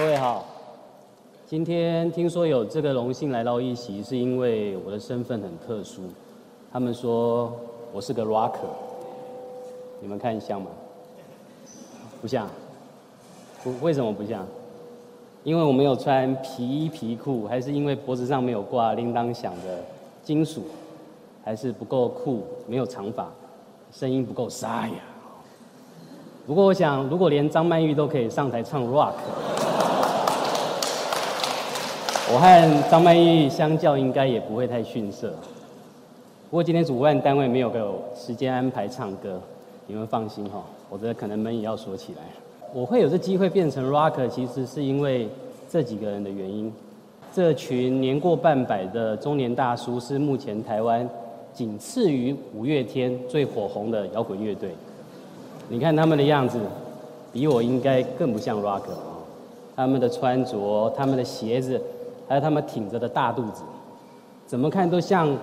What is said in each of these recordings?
各位好，今天听说有这个荣幸来到一席，是因为我的身份很特殊。他们说我是个 rocker，你们看像吗？不像。不，为什么不像？因为我没有穿皮衣皮裤，还是因为脖子上没有挂铃铛响的金属，还是不够酷，没有长发，声音不够沙哑。不过我想，如果连张曼玉都可以上台唱 rock，我和张曼玉相较应该也不会太逊色。不过今天主办单位没有给我时间安排唱歌，你们放心哈，我觉得可能门也要锁起来。我会有这机会变成 rocker，其实是因为这几个人的原因。这群年过半百的中年大叔是目前台湾仅次于五月天最火红的摇滚乐队。你看他们的样子，比我应该更不像 rocker 啊！他们的穿着、他们的鞋子，还有他们挺着的大肚子，怎么看都像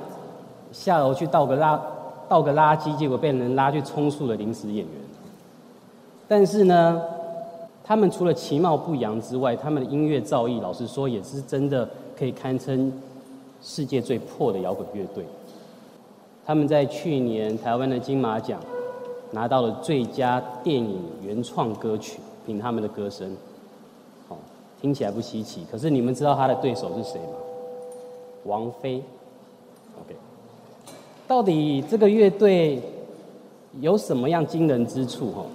下楼去倒个垃倒个垃圾，结果被人拉去充数的临时演员。但是呢，他们除了其貌不扬之外，他们的音乐造诣，老实说也是真的可以堪称世界最破的摇滚乐队。他们在去年台湾的金马奖。拿到了最佳电影原创歌曲，凭他们的歌声，听起来不稀奇。可是你们知道他的对手是谁吗？王菲。OK，到底这个乐队有什么样惊人之处？哈，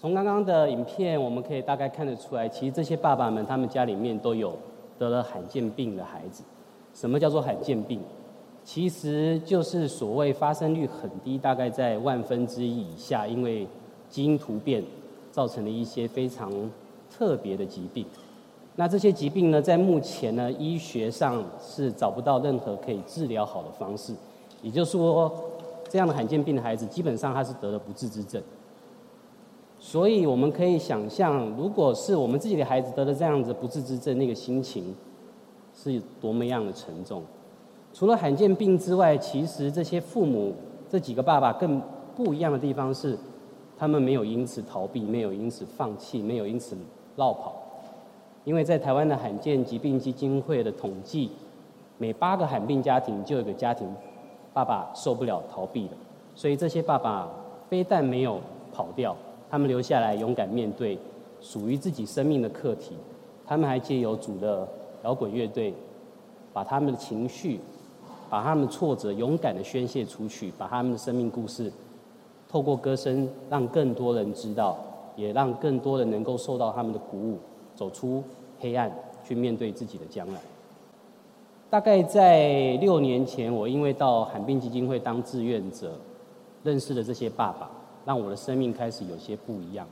从刚刚的影片我们可以大概看得出来，其实这些爸爸们他们家里面都有得了罕见病的孩子。什么叫做罕见病？其实就是所谓发生率很低，大概在万分之一以下，因为基因突变造成的一些非常特别的疾病。那这些疾病呢，在目前呢医学上是找不到任何可以治疗好的方式。也就是说，这样的罕见病的孩子，基本上他是得了不治之症。所以我们可以想象，如果是我们自己的孩子得了这样子不治之症，那个心情是多么样的沉重。除了罕见病之外，其实这些父母这几个爸爸更不一样的地方是，他们没有因此逃避，没有因此放弃，没有因此绕跑。因为在台湾的罕见疾病基金会的统计，每八个罕病家庭就有一个家庭爸爸受不了逃避了。所以这些爸爸非但没有跑掉，他们留下来勇敢面对属于自己生命的课题，他们还借由主的摇滚乐队，把他们的情绪。把他们挫折勇敢的宣泄出去，把他们的生命故事透过歌声让更多人知道，也让更多人能够受到他们的鼓舞，走出黑暗，去面对自己的将来。大概在六年前，我因为到罕病基金会当志愿者，认识了这些爸爸，让我的生命开始有些不一样。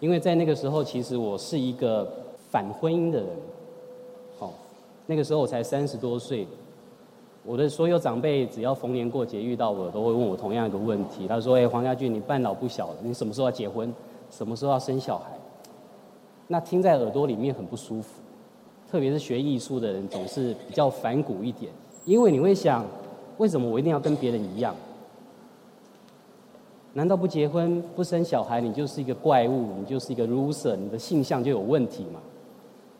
因为在那个时候，其实我是一个反婚姻的人，好，那个时候我才三十多岁。我的所有长辈只要逢年过节遇到我，都会问我同样一个问题。他说：“哎，黄家俊，你半老不小了，你什么时候要结婚？什么时候要生小孩？”那听在耳朵里面很不舒服，特别是学艺术的人总是比较反骨一点，因为你会想：为什么我一定要跟别人一样？难道不结婚不生小孩，你就是一个怪物，你就是一个 loser，你的性向就有问题吗？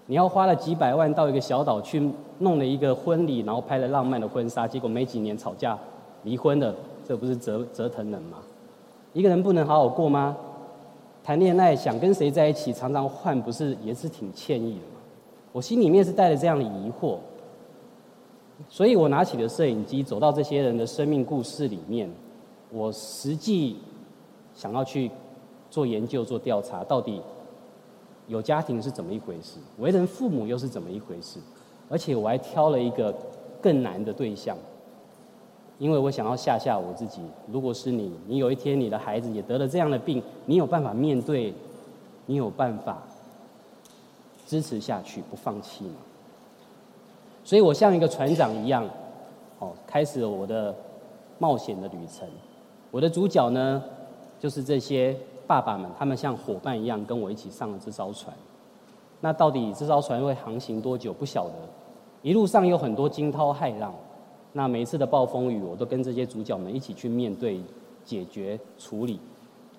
你要花了几百万到一个小岛去弄了一个婚礼，然后拍了浪漫的婚纱，结果没几年吵架离婚了，这不是折折腾人吗？一个人不能好好过吗？谈恋爱想跟谁在一起，常常换，不是也是挺歉意的吗？我心里面是带着这样的疑惑，所以我拿起了摄影机，走到这些人的生命故事里面，我实际想要去做研究、做调查，到底。有家庭是怎么一回事？为人父母又是怎么一回事？而且我还挑了一个更难的对象，因为我想要吓吓我自己。如果是你，你有一天你的孩子也得了这样的病，你有办法面对？你有办法支持下去不放弃吗？所以我像一个船长一样，哦，开始了我的冒险的旅程。我的主角呢，就是这些。爸爸们，他们像伙伴一样跟我一起上了这艘船。那到底这艘船会航行多久？不晓得。一路上有很多惊涛骇浪，那每一次的暴风雨，我都跟这些主角们一起去面对、解决、处理。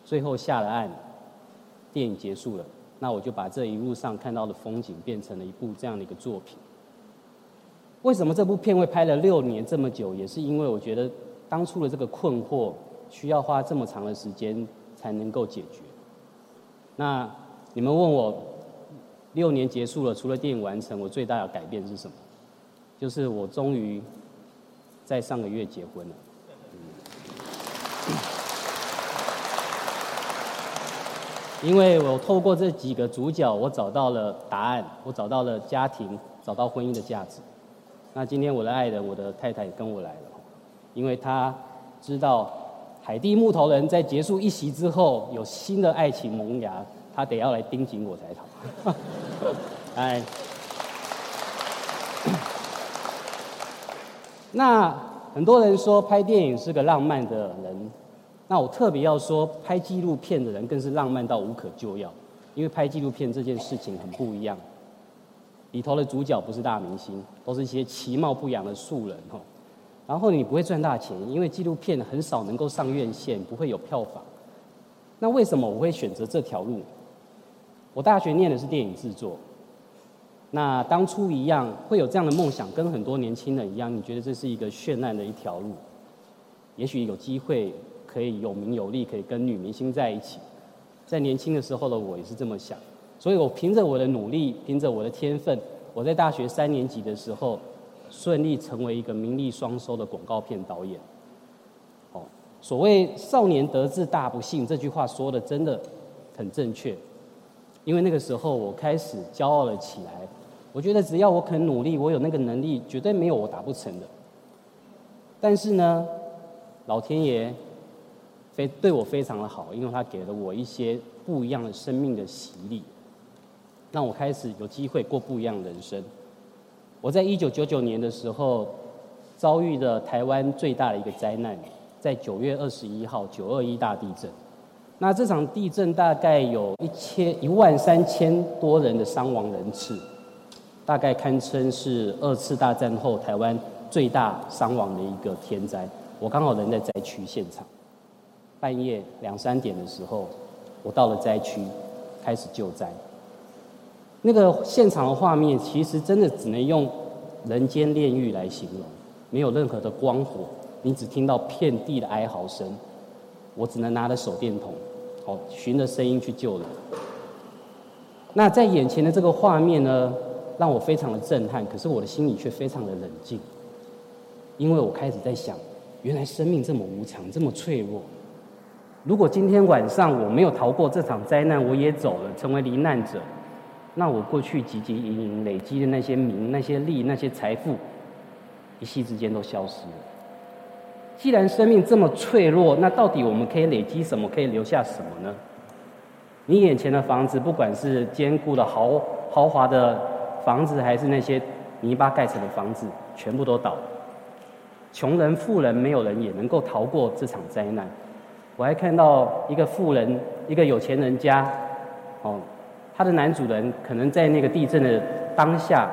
最后下了岸，电影结束了，那我就把这一路上看到的风景变成了一部这样的一个作品。为什么这部片会拍了六年这么久？也是因为我觉得当初的这个困惑需要花这么长的时间才能够解决。那你们问我六年结束了，除了电影完成，我最大的改变是什么？就是我终于在上个月结婚了。因为我透过这几个主角，我找到了答案，我找到了家庭，找到婚姻的价值。那今天我的爱人，我的太太也跟我来了，因为她知道海地木头人在结束一席之后有新的爱情萌芽，她得要来盯紧我才好。哎，那很多人说拍电影是个浪漫的人，那我特别要说，拍纪录片的人更是浪漫到无可救药，因为拍纪录片这件事情很不一样。里头的主角不是大明星，都是一些其貌不扬的素人哈。然后你不会赚大钱，因为纪录片很少能够上院线，不会有票房。那为什么我会选择这条路？我大学念的是电影制作。那当初一样会有这样的梦想，跟很多年轻人一样，你觉得这是一个绚烂的一条路？也许有机会可以有名有利，可以跟女明星在一起。在年轻的时候的我也是这么想。所以我凭着我的努力，凭着我的天分，我在大学三年级的时候，顺利成为一个名利双收的广告片导演。哦，所谓“少年得志大不幸”这句话说的真的很正确，因为那个时候我开始骄傲了起来。我觉得只要我肯努力，我有那个能力，绝对没有我达不成的。但是呢，老天爷非对我非常的好，因为他给了我一些不一样的生命的洗礼。让我开始有机会过不一样的人生。我在一九九九年的时候遭遇了台湾最大的一个灾难，在九月二十一号九二一大地震。那这场地震大概有一千一万三千多人的伤亡人次，大概堪称是二次大战后台湾最大伤亡的一个天灾。我刚好人在灾区现场，半夜两三点的时候，我到了灾区，开始救灾。那个现场的画面，其实真的只能用人间炼狱来形容，没有任何的光火，你只听到遍地的哀嚎声。我只能拿着手电筒，哦，循着声音去救人。那在眼前的这个画面呢，让我非常的震撼，可是我的心里却非常的冷静，因为我开始在想，原来生命这么无常，这么脆弱。如果今天晚上我没有逃过这场灾难，我也走了，成为罹难者。那我过去汲汲营营累积的那些名、那些利、那些财富，一夕之间都消失了。既然生命这么脆弱，那到底我们可以累积什么？可以留下什么呢？你眼前的房子，不管是坚固的豪豪华的房子，还是那些泥巴盖成的房子，全部都倒。穷人、富人，没有人也能够逃过这场灾难。我还看到一个富人，一个有钱人家，哦。他的男主人可能在那个地震的当下，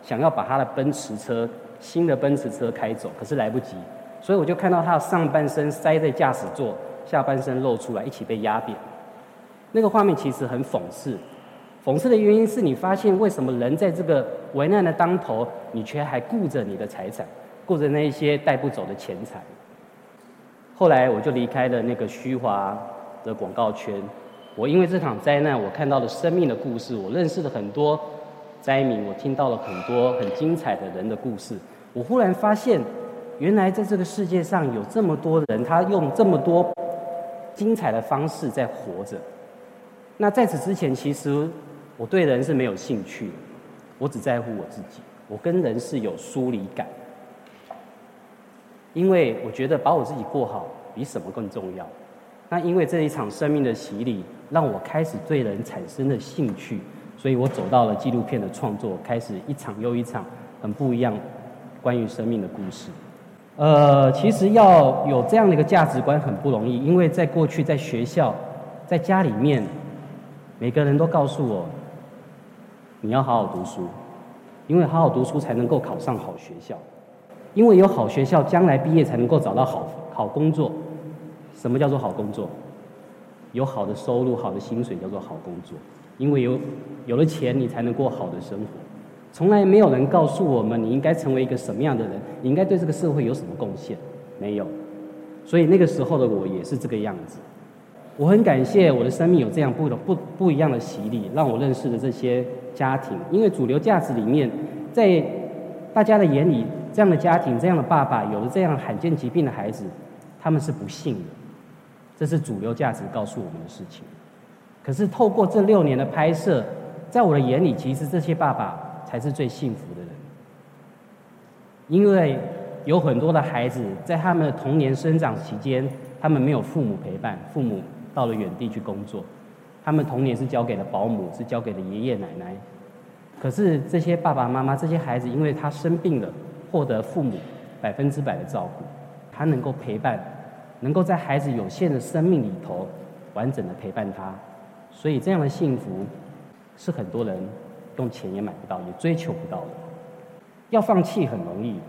想要把他的奔驰车新的奔驰车开走，可是来不及，所以我就看到他的上半身塞在驾驶座，下半身露出来，一起被压扁。那个画面其实很讽刺，讽刺的原因是你发现为什么人在这个危难的当头，你却还顾着你的财产，顾着那些带不走的钱财。后来我就离开了那个虚华的广告圈。我因为这场灾难，我看到了生命的故事，我认识了很多灾民，我听到了很多很精彩的人的故事。我忽然发现，原来在这个世界上有这么多人，他用这么多精彩的方式在活着。那在此之前，其实我对人是没有兴趣的，我只在乎我自己。我跟人是有疏离感，因为我觉得把我自己过好比什么更重要。那因为这一场生命的洗礼，让我开始对人产生了兴趣，所以我走到了纪录片的创作，开始一场又一场很不一样关于生命的故事。呃，其实要有这样的一个价值观很不容易，因为在过去在学校、在家里面，每个人都告诉我，你要好好读书，因为好好读书才能够考上好学校，因为有好学校，将来毕业才能够找到好好工作。什么叫做好工作？有好的收入、好的薪水叫做好工作，因为有有了钱，你才能过好的生活。从来没有人告诉我们你应该成为一个什么样的人，你应该对这个社会有什么贡献，没有。所以那个时候的我也是这个样子。我很感谢我的生命有这样不不不一样的洗礼，让我认识了这些家庭。因为主流价值里面，在大家的眼里，这样的家庭、这样的爸爸，有了这样罕见疾病的孩子，他们是不幸的。这是主流价值告诉我们的事情。可是透过这六年的拍摄，在我的眼里，其实这些爸爸才是最幸福的人，因为有很多的孩子在他们的童年生长期间，他们没有父母陪伴，父母到了远地去工作，他们童年是交给了保姆，是交给了爷爷奶奶。可是这些爸爸妈妈，这些孩子，因为他生病了，获得父母百分之百的照顾，他能够陪伴。能够在孩子有限的生命里头，完整的陪伴他，所以这样的幸福，是很多人用钱也买不到，也追求不到的。要放弃很容易，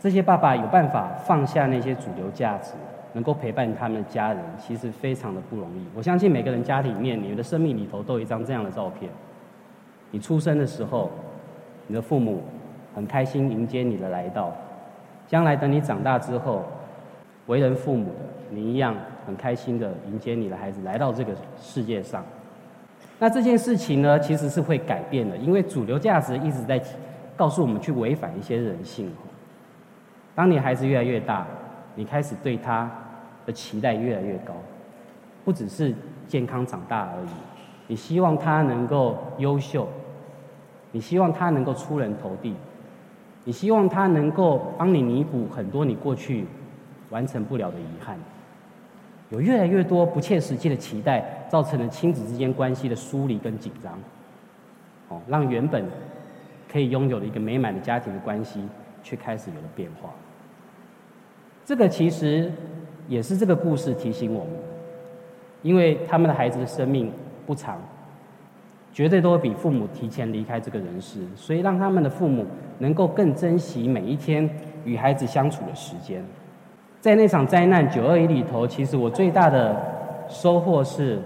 这些爸爸有办法放下那些主流价值，能够陪伴他们的家人，其实非常的不容易。我相信每个人家里面，你们的生命里头都有一张这样的照片。你出生的时候，你的父母很开心迎接你的来到，将来等你长大之后。为人父母的，你一样很开心的迎接你的孩子来到这个世界上。那这件事情呢，其实是会改变的，因为主流价值一直在告诉我们去违反一些人性。当你孩子越来越大，你开始对他的期待越来越高，不只是健康长大而已，你希望他能够优秀，你希望他能够出人头地，你希望他能够帮你弥补很多你过去。完成不了的遗憾，有越来越多不切实际的期待，造成了亲子之间关系的疏离跟紧张，哦，让原本可以拥有的一个美满的家庭的关系，却开始有了变化。这个其实也是这个故事提醒我们，因为他们的孩子的生命不长，绝对都会比父母提前离开这个人世，所以让他们的父母能够更珍惜每一天与孩子相处的时间。在那场灾难九二一里头，其实我最大的收获是，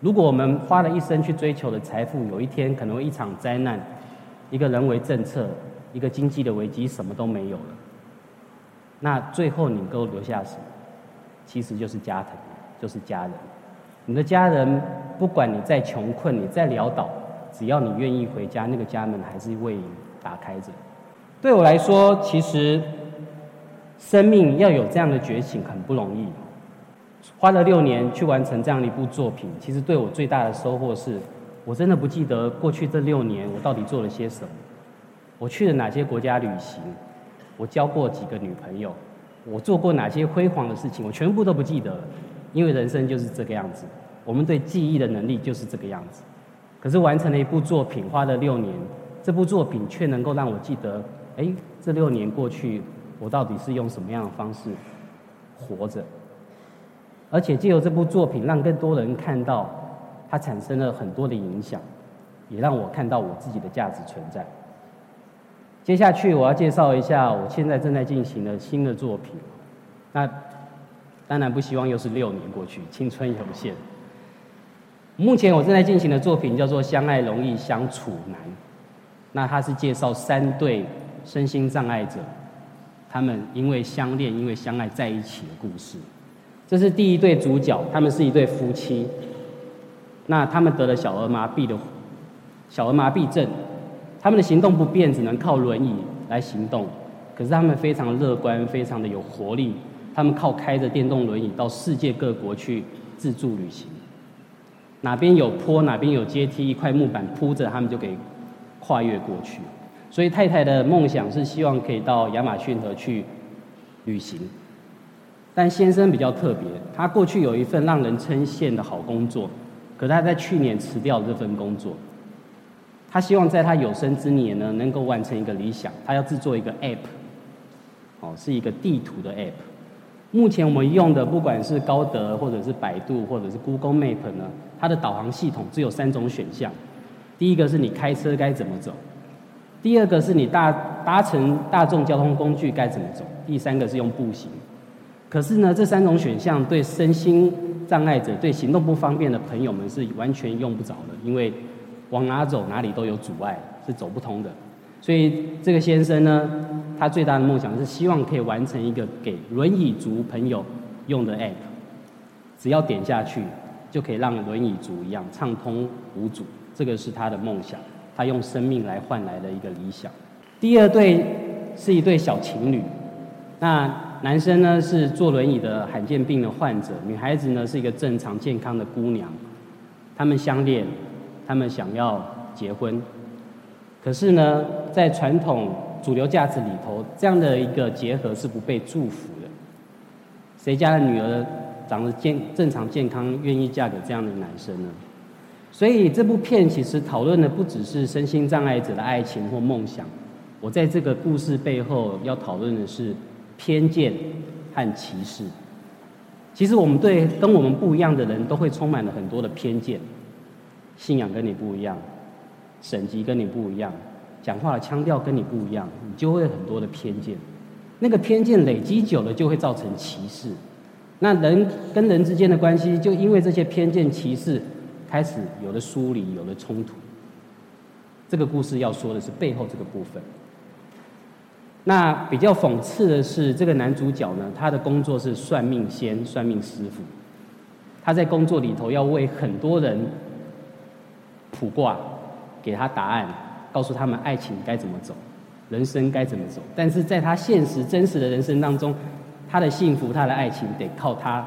如果我们花了一生去追求的财富，有一天可能会一场灾难，一个人为政策，一个经济的危机，什么都没有了。那最后你能够留下什么？其实就是家庭，就是家人。你的家人，不管你再穷困，你再潦倒，只要你愿意回家，那个家门还是为你打开着。对我来说，其实。生命要有这样的觉醒很不容易，花了六年去完成这样的一部作品，其实对我最大的收获是，我真的不记得过去这六年我到底做了些什么，我去了哪些国家旅行，我交过几个女朋友，我做过哪些辉煌的事情，我全部都不记得了，因为人生就是这个样子，我们对记忆的能力就是这个样子。可是完成了一部作品，花了六年，这部作品却能够让我记得，哎，这六年过去。我到底是用什么样的方式活着？而且借由这部作品，让更多人看到它产生了很多的影响，也让我看到我自己的价值存在。接下去我要介绍一下我现在正在进行的新的作品。那当然不希望又是六年过去，青春有限。目前我正在进行的作品叫做《相爱容易相处难》，那它是介绍三对身心障碍者。他们因为相恋，因为相爱在一起的故事，这是第一对主角，他们是一对夫妻。那他们得了小儿麻痹的小儿麻痹症，他们的行动不便，只能靠轮椅来行动。可是他们非常乐观，非常的有活力。他们靠开着电动轮椅到世界各国去自助旅行，哪边有坡，哪边有阶梯，一块木板铺着，他们就可以跨越过去。所以太太的梦想是希望可以到亚马逊河去旅行，但先生比较特别，他过去有一份让人称羡的好工作，可他在去年辞掉这份工作。他希望在他有生之年呢，能够完成一个理想，他要制作一个 App，哦，是一个地图的 App。目前我们用的不管是高德或者是百度或者是 Google Map 呢，它的导航系统只有三种选项，第一个是你开车该怎么走。第二个是你搭搭乘大众交通工具该怎么走，第三个是用步行。可是呢，这三种选项对身心障碍者、对行动不方便的朋友们是完全用不着的，因为往哪走哪里都有阻碍，是走不通的。所以这个先生呢，他最大的梦想是希望可以完成一个给轮椅族朋友用的 App，只要点下去就可以让轮椅族一样畅通无阻。这个是他的梦想，他用生命来换来的一个理想。第二对是一对小情侣，那男生呢是坐轮椅的罕见病的患者，女孩子呢是一个正常健康的姑娘，他们相恋，他们想要结婚。可是呢，在传统主流价值里头，这样的一个结合是不被祝福的。谁家的女儿长得健正常健康，愿意嫁给这样的男生呢？所以这部片其实讨论的不只是身心障碍者的爱情或梦想。我在这个故事背后要讨论的是偏见和歧视。其实我们对跟我们不一样的人都会充满了很多的偏见，信仰跟你不一样。省级跟你不一样，讲话的腔调跟你不一样，你就会很多的偏见。那个偏见累积久了，就会造成歧视。那人跟人之间的关系，就因为这些偏见、歧视，开始有了疏离，有了冲突。这个故事要说的是背后这个部分。那比较讽刺的是，这个男主角呢，他的工作是算命仙、算命师傅。他在工作里头要为很多人卜卦。给他答案，告诉他们爱情该怎么走，人生该怎么走。但是在他现实真实的人生当中，他的幸福、他的爱情得靠他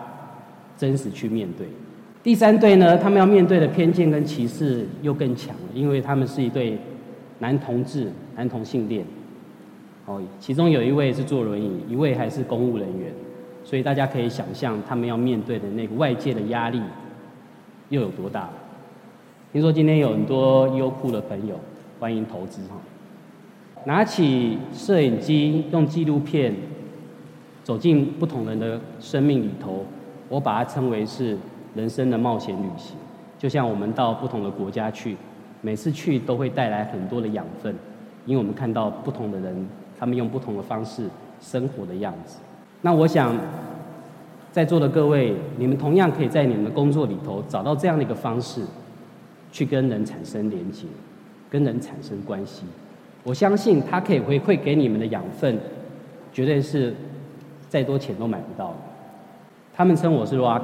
真实去面对。第三对呢，他们要面对的偏见跟歧视又更强了，因为他们是一对男同志、男同性恋。哦，其中有一位是坐轮椅，一位还是公务人员，所以大家可以想象他们要面对的那个外界的压力又有多大。听说今天有很多优酷的朋友欢迎投资哈，拿起摄影机用纪录片走进不同人的生命里头，我把它称为是人生的冒险旅行。就像我们到不同的国家去，每次去都会带来很多的养分，因为我们看到不同的人，他们用不同的方式生活的样子。那我想在座的各位，你们同样可以在你们的工作里头找到这样的一个方式。去跟人产生连接，跟人产生关系，我相信他可以回馈给你们的养分，绝对是再多钱都买不到的。他们称我是 Rock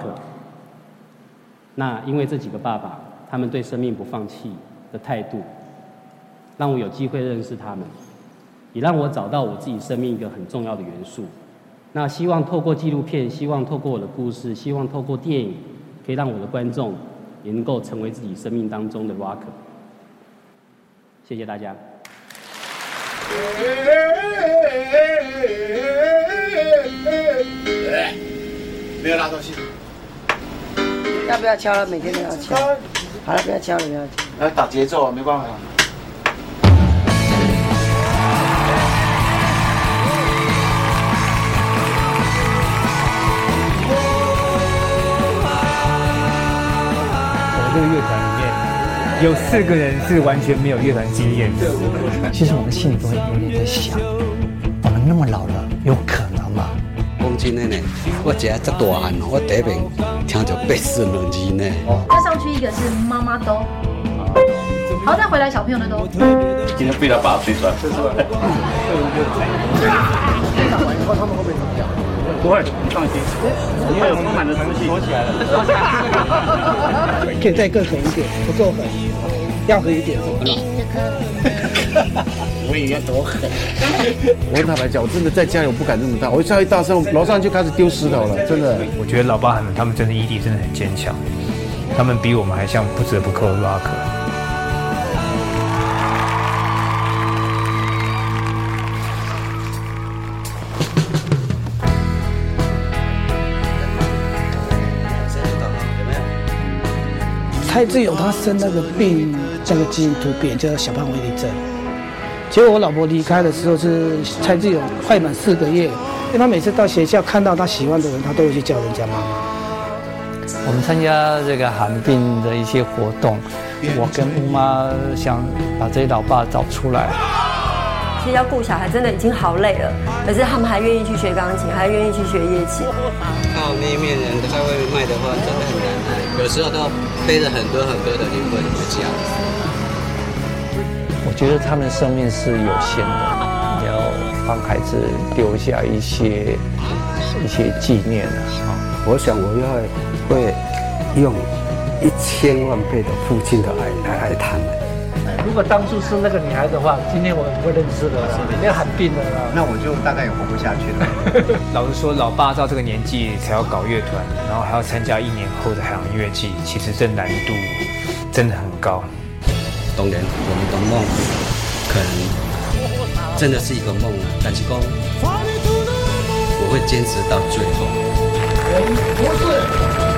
那因为这几个爸爸，他们对生命不放弃的态度，让我有机会认识他们，也让我找到我自己生命一个很重要的元素。那希望透过纪录片，希望透过我的故事，希望透过电影，可以让我的观众。也能够成为自己生命当中的 rocker。谢谢大家。没有拉东西。要不要敲了？每天都要敲。好了，不要敲了，不要敲。来打节奏啊，没办法。这个乐团里面有四个人是完全没有乐团经验的。其实我们心里都会有点在想：我们那么老了，有可能吗？讲真的呢，我这这大汉，我第一遍听着贝斯两字呢。他上去一个是妈妈都，好再回来小朋友的都。今天被他把他推出来。打完以后，他们会不会怎么样？不会，你放心，因为我充满的东西锁起来了。可以再更狠一点，不够狠，要狠一点，怎么了？我也要多狠。我跟他白讲，我真的在家里我不敢这么大，我一下一大声，楼上就开始丢石头了，真的。我觉得老爸他们他们真的毅力真的很坚强，他们比我们还像不折不扣的 rock。蔡志勇他生那个病，那个基因突变叫小胖威利症。结果我老婆离开的时候是蔡志勇快满四个月，因为他每次到学校看到他喜欢的人，他都会去叫人家妈妈。我们参加这个寒病的一些活动，我跟乌妈想把这些老爸找出来，其实要顾小孩真的已经好累了，可是他们还愿意去学钢琴，还愿意去学乐器。靠那一面人在外面卖的话，真的很难卖，有时候都要背着很多很多的灵魂回家。我觉得他们生命是有限的，你要帮孩子留下一些一些纪念啊。我想我要会用一千万倍的父亲的爱来爱他们。如果当初是那个女孩的话，今天我不会认识了，你要喊病了啦。那我就大概也活不下去了。老实说，老爸到这个年纪才要搞乐团，然后还要参加一年后的海洋乐季，其实这难度真的很高。当然，我们的梦可能真的是一个梦啊，但是讲我会坚持到最后。我们不是。